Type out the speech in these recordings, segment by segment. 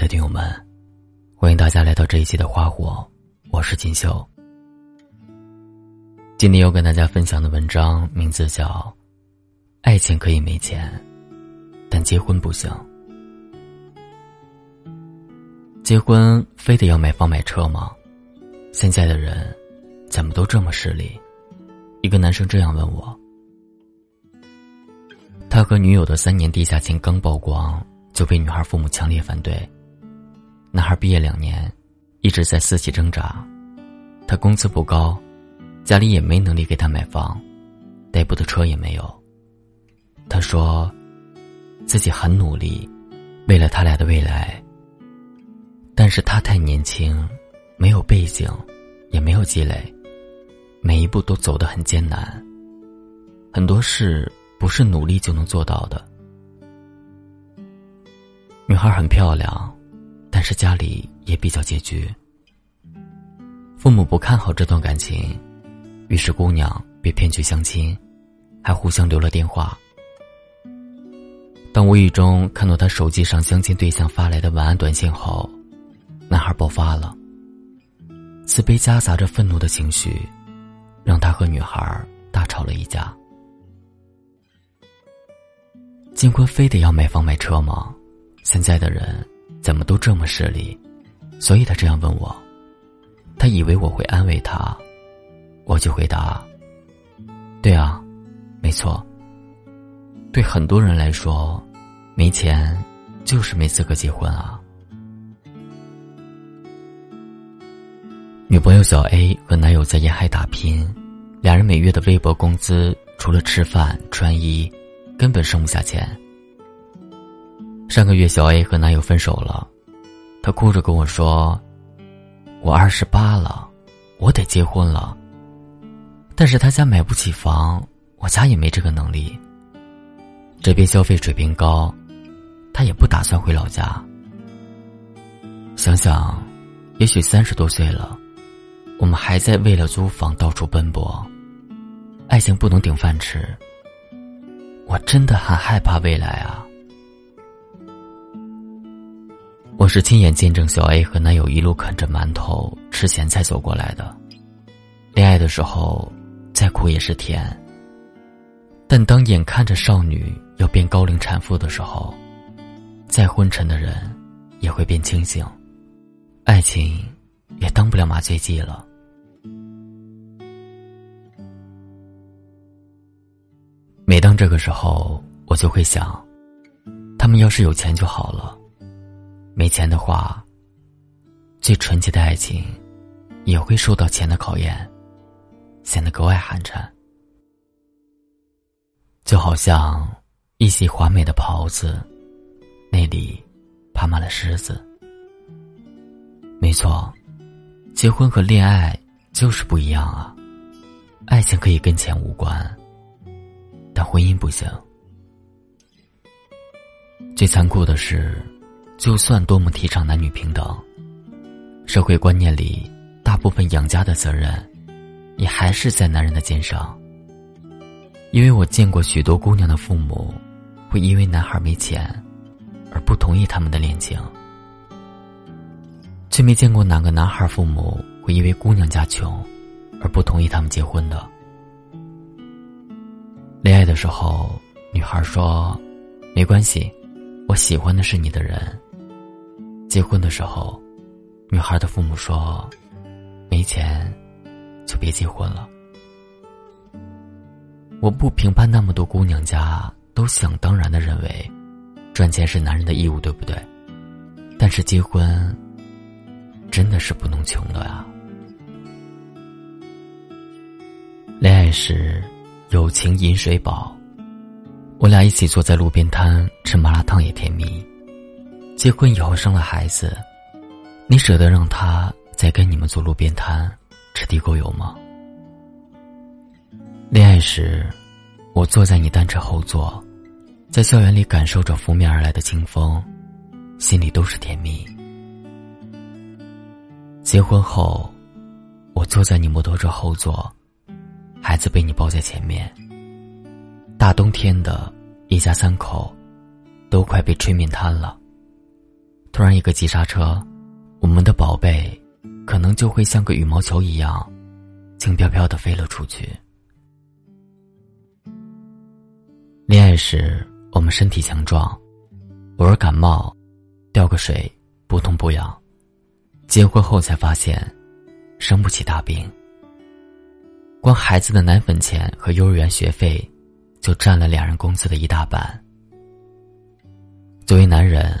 的听友们，欢迎大家来到这一期的花火，我是锦绣。今天要跟大家分享的文章名字叫《爱情可以没钱，但结婚不行》。结婚非得要买房买车吗？现在的人怎么都这么势利？一个男生这样问我。他和女友的三年地下情刚曝光，就被女孩父母强烈反对。男孩毕业两年，一直在私企挣扎。他工资不高，家里也没能力给他买房，代步的车也没有。他说，自己很努力，为了他俩的未来。但是他太年轻，没有背景，也没有积累，每一步都走得很艰难。很多事不是努力就能做到的。女孩很漂亮。但是家里也比较拮据，父母不看好这段感情，于是姑娘被骗去相亲，还互相留了电话。当无意中看到他手机上相亲对象发来的晚安短信后，男孩爆发了。自卑夹杂着愤怒的情绪，让他和女孩大吵了一架。结婚非得要买房买车吗？现在的人。怎么都这么势利，所以他这样问我。他以为我会安慰他，我就回答：“对啊，没错。对很多人来说，没钱就是没资格结婚啊。”女朋友小 A 和男友在沿海打拼，两人每月的微薄工资，除了吃饭穿衣，根本剩不下钱。上个月，小 A 和男友分手了，她哭着跟我说：“我二十八了，我得结婚了。但是他家买不起房，我家也没这个能力。这边消费水平高，他也不打算回老家。想想，也许三十多岁了，我们还在为了租房到处奔波，爱情不能顶饭吃。我真的很害怕未来啊。”我是亲眼见证小 A 和男友一路啃着馒头吃咸菜走过来的。恋爱的时候，再苦也是甜。但当眼看着少女要变高龄产妇的时候，再昏沉的人也会变清醒，爱情也当不了麻醉剂了。每当这个时候，我就会想，他们要是有钱就好了。没钱的话，最纯洁的爱情也会受到钱的考验，显得格外寒碜。就好像一袭华美的袍子，那里爬满了虱子。没错，结婚和恋爱就是不一样啊。爱情可以跟钱无关，但婚姻不行。最残酷的是。就算多么提倡男女平等，社会观念里大部分养家的责任，也还是在男人的肩上。因为我见过许多姑娘的父母，会因为男孩没钱，而不同意他们的恋情，却没见过哪个男孩父母会因为姑娘家穷，而不同意他们结婚的。恋爱的时候，女孩说：“没关系，我喜欢的是你的人。”结婚的时候，女孩的父母说：“没钱，就别结婚了。”我不评判那么多姑娘家都想当然的认为，赚钱是男人的义务，对不对？但是结婚真的是不能穷的呀。恋爱时，友情饮水饱，我俩一起坐在路边摊吃麻辣烫也甜蜜。结婚以后生了孩子，你舍得让他再跟你们坐路边摊吃地沟油吗？恋爱时，我坐在你单车后座，在校园里感受着拂面而来的清风，心里都是甜蜜。结婚后，我坐在你摩托车后座，孩子被你抱在前面。大冬天的，一家三口都快被吹面瘫了。突然一个急刹车，我们的宝贝可能就会像个羽毛球一样，轻飘飘的飞了出去。恋爱时，我们身体强壮，偶尔感冒，掉个水不痛不痒；结婚后才发现，生不起大病。光孩子的奶粉钱和幼儿园学费，就占了两人工资的一大半。作为男人，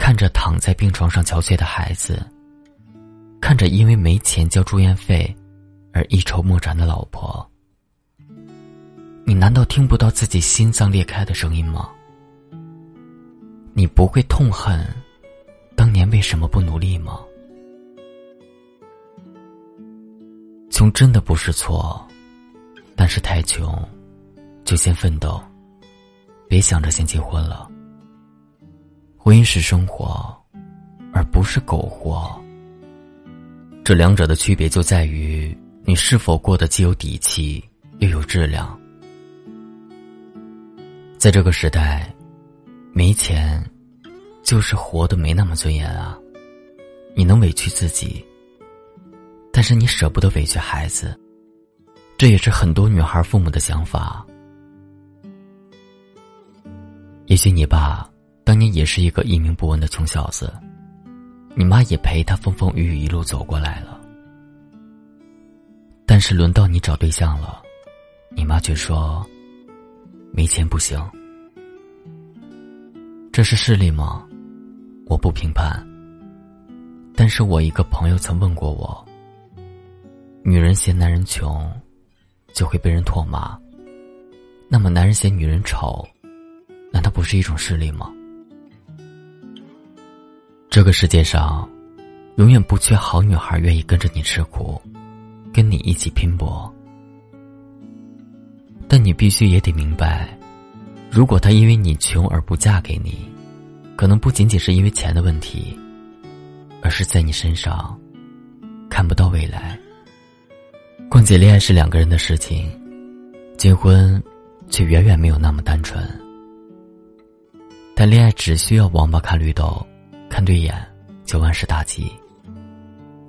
看着躺在病床上憔悴的孩子，看着因为没钱交住院费而一筹莫展的老婆。你难道听不到自己心脏裂开的声音吗？你不会痛恨当年为什么不努力吗？穷真的不是错，但是太穷，就先奋斗，别想着先结婚了。婚姻是生活，而不是苟活。这两者的区别就在于你是否过得既有底气又有质量。在这个时代，没钱，就是活得没那么尊严啊！你能委屈自己，但是你舍不得委屈孩子，这也是很多女孩父母的想法。也许你爸当年也是一个一命不稳的穷小子，你妈也陪他风风雨雨一路走过来了，但是轮到你找对象了，你妈却说。没钱不行，这是势利吗？我不评判。但是我一个朋友曾问过我：女人嫌男人穷，就会被人唾骂；那么男人嫌女人丑，难道不是一种势利吗？这个世界上，永远不缺好女孩愿意跟着你吃苦，跟你一起拼搏。但你必须也得明白，如果她因为你穷而不嫁给你，可能不仅仅是因为钱的问题，而是在你身上看不到未来。况且，恋爱是两个人的事情，结婚却远远没有那么单纯。谈恋爱只需要王八看绿豆，看对眼就万事大吉。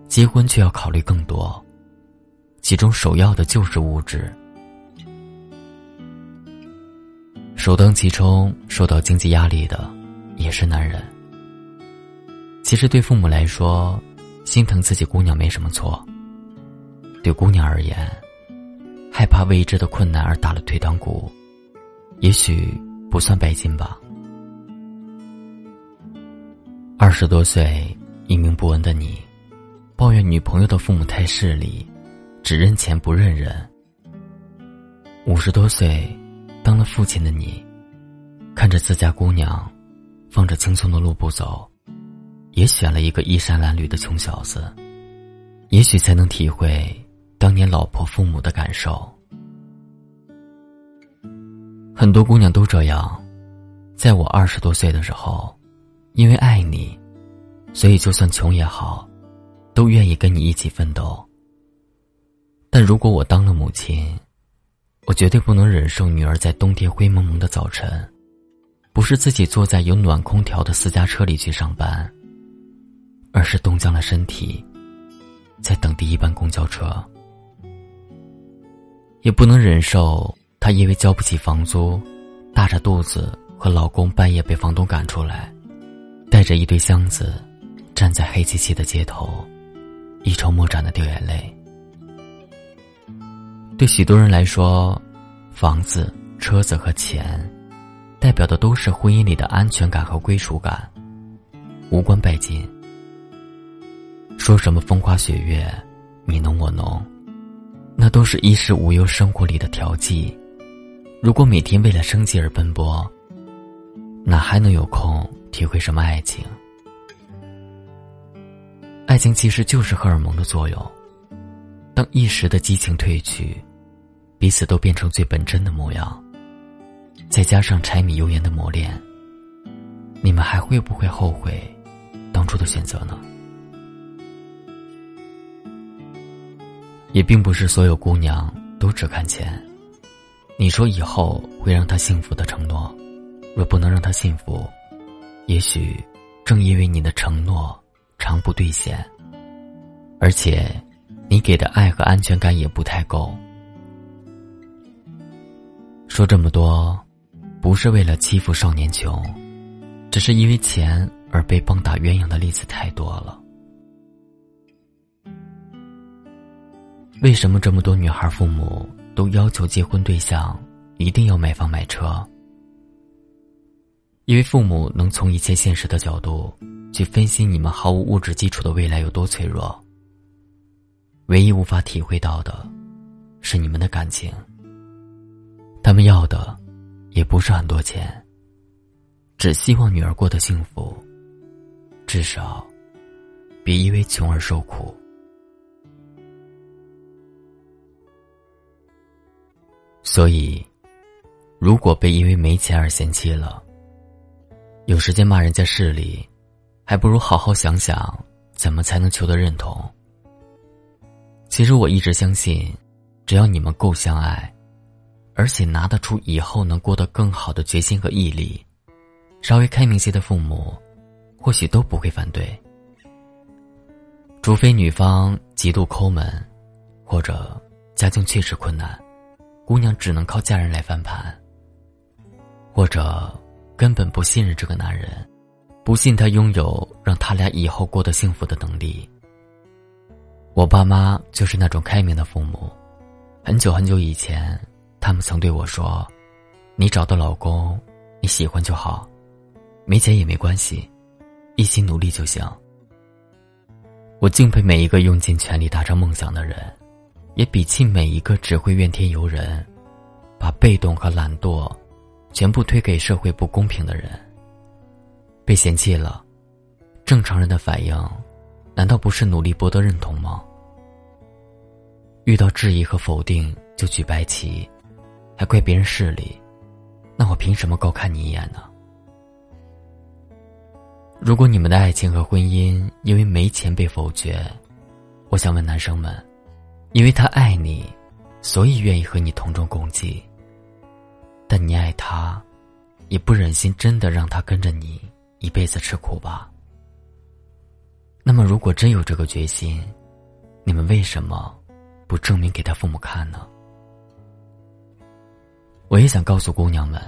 结婚却要考虑更多，其中首要的就是物质。首当其冲受到经济压力的，也是男人。其实对父母来说，心疼自己姑娘没什么错。对姑娘而言，害怕未知的困难而打了退堂鼓，也许不算拜金吧。二十多岁一命不稳的你，抱怨女朋友的父母太势利，只认钱不认人。五十多岁。当了父亲的你，看着自家姑娘，放着轻松的路不走，也选了一个衣衫褴褛的穷小子，也许才能体会当年老婆父母的感受。很多姑娘都这样，在我二十多岁的时候，因为爱你，所以就算穷也好，都愿意跟你一起奋斗。但如果我当了母亲，我绝对不能忍受女儿在冬天灰蒙蒙的早晨，不是自己坐在有暖空调的私家车里去上班，而是冻僵了身体，在等第一班公交车。也不能忍受她因为交不起房租，大着肚子和老公半夜被房东赶出来，带着一堆箱子，站在黑漆漆的街头，一筹莫展的掉眼泪。对许多人来说，房子、车子和钱，代表的都是婚姻里的安全感和归属感，无关拜金。说什么风花雪月，你侬我侬，那都是衣食无忧生活里的调剂。如果每天为了生计而奔波，哪还能有空体会什么爱情？爱情其实就是荷尔蒙的作用，当一时的激情褪去。彼此都变成最本真的模样，再加上柴米油盐的磨练，你们还会不会后悔当初的选择呢？也并不是所有姑娘都只看钱。你说以后会让她幸福的承诺，若不能让她幸福，也许正因为你的承诺常不兑现，而且你给的爱和安全感也不太够。说这么多，不是为了欺负少年穷，只是因为钱而被棒打鸳鸯的例子太多了。为什么这么多女孩父母都要求结婚对象一定要买房买车？因为父母能从一切现实的角度去分析你们毫无物质基础的未来有多脆弱。唯一无法体会到的，是你们的感情。他们要的，也不是很多钱，只希望女儿过得幸福，至少，别因为穷而受苦。所以，如果被因为没钱而嫌弃了，有时间骂人家势利，还不如好好想想怎么才能求得认同。其实我一直相信，只要你们够相爱，而且拿得出以后能过得更好的决心和毅力，稍微开明些的父母，或许都不会反对。除非女方极度抠门，或者家境确实困难。姑娘只能靠嫁人来翻盘，或者根本不信任这个男人，不信他拥有让他俩以后过得幸福的能力。我爸妈就是那种开明的父母，很久很久以前，他们曾对我说：“你找到老公，你喜欢就好，没钱也没关系，一心努力就行。”我敬佩每一个用尽全力达成梦想的人。也鄙弃每一个只会怨天尤人、把被动和懒惰全部推给社会不公平的人。被嫌弃了，正常人的反应，难道不是努力博得认同吗？遇到质疑和否定就举白旗，还怪别人势利，那我凭什么高看你一眼呢？如果你们的爱情和婚姻因为没钱被否决，我想问男生们。因为他爱你，所以愿意和你同舟共济。但你爱他，也不忍心真的让他跟着你一辈子吃苦吧？那么，如果真有这个决心，你们为什么不证明给他父母看呢？我也想告诉姑娘们，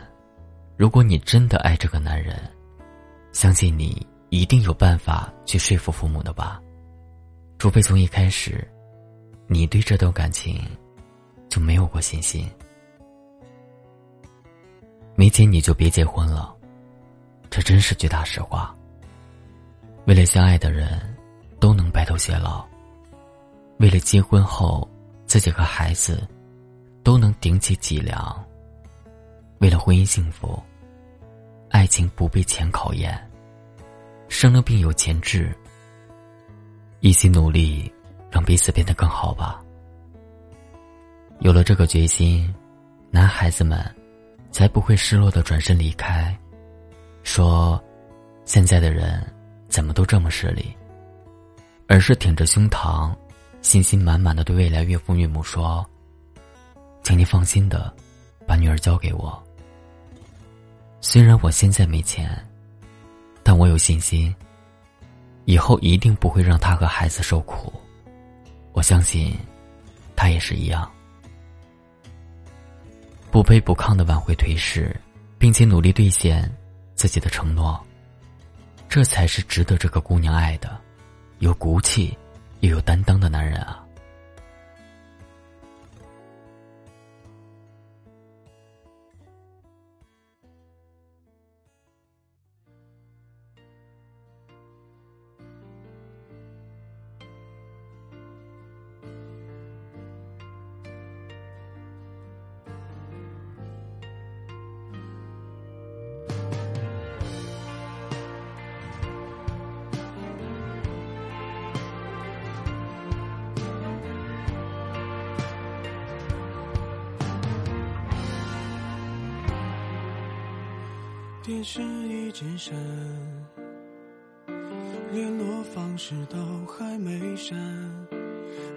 如果你真的爱这个男人，相信你一定有办法去说服父母的吧？除非从一开始。你对这段感情就没有过信心？没钱你就别结婚了，这真是句大实话。为了相爱的人，都能白头偕老；为了结婚后自己和孩子都能顶起脊梁；为了婚姻幸福，爱情不被钱考验，生了病有钱治，一起努力。让彼此变得更好吧。有了这个决心，男孩子们才不会失落的转身离开，说：“现在的人怎么都这么势利。”而是挺着胸膛，信心满满的对未来岳父岳母说：“请您放心的把女儿交给我。虽然我现在没钱，但我有信心，以后一定不会让他和孩子受苦。”我相信，他也是一样，不卑不亢的挽回颓势，并且努力兑现自己的承诺，这才是值得这个姑娘爱的，有骨气又有担当的男人啊。电视一直闪联络方式都还没删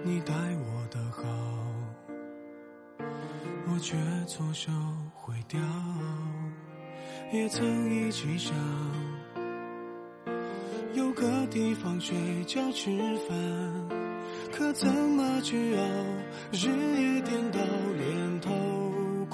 你待我的好。我却错手毁掉也曾一起想有个地方睡觉吃饭可怎么去熬日夜颠倒连头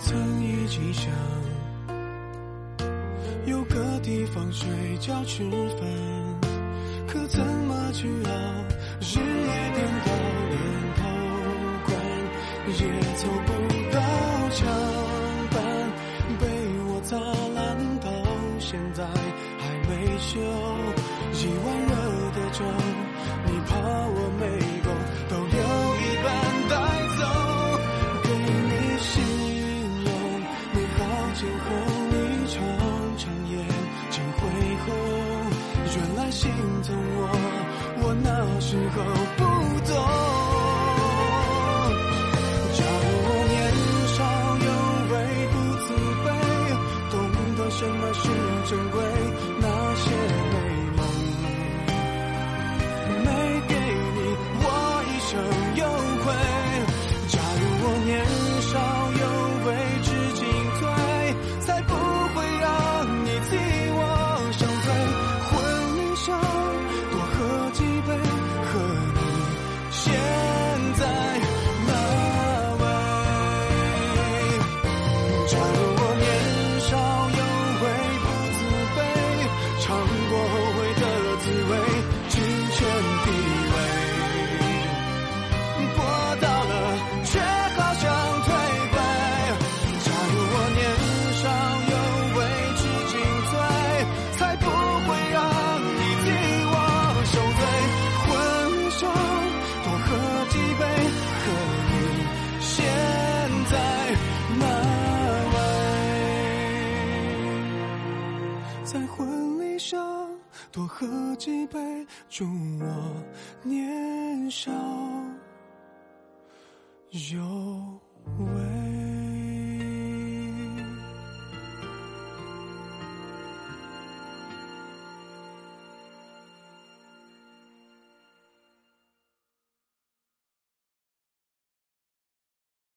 曾一起想有个地方睡觉吃饭，可怎么去熬？日夜颠倒，连头光也凑不到墙板，被我砸烂到现在还没修。几杯祝我年少有为。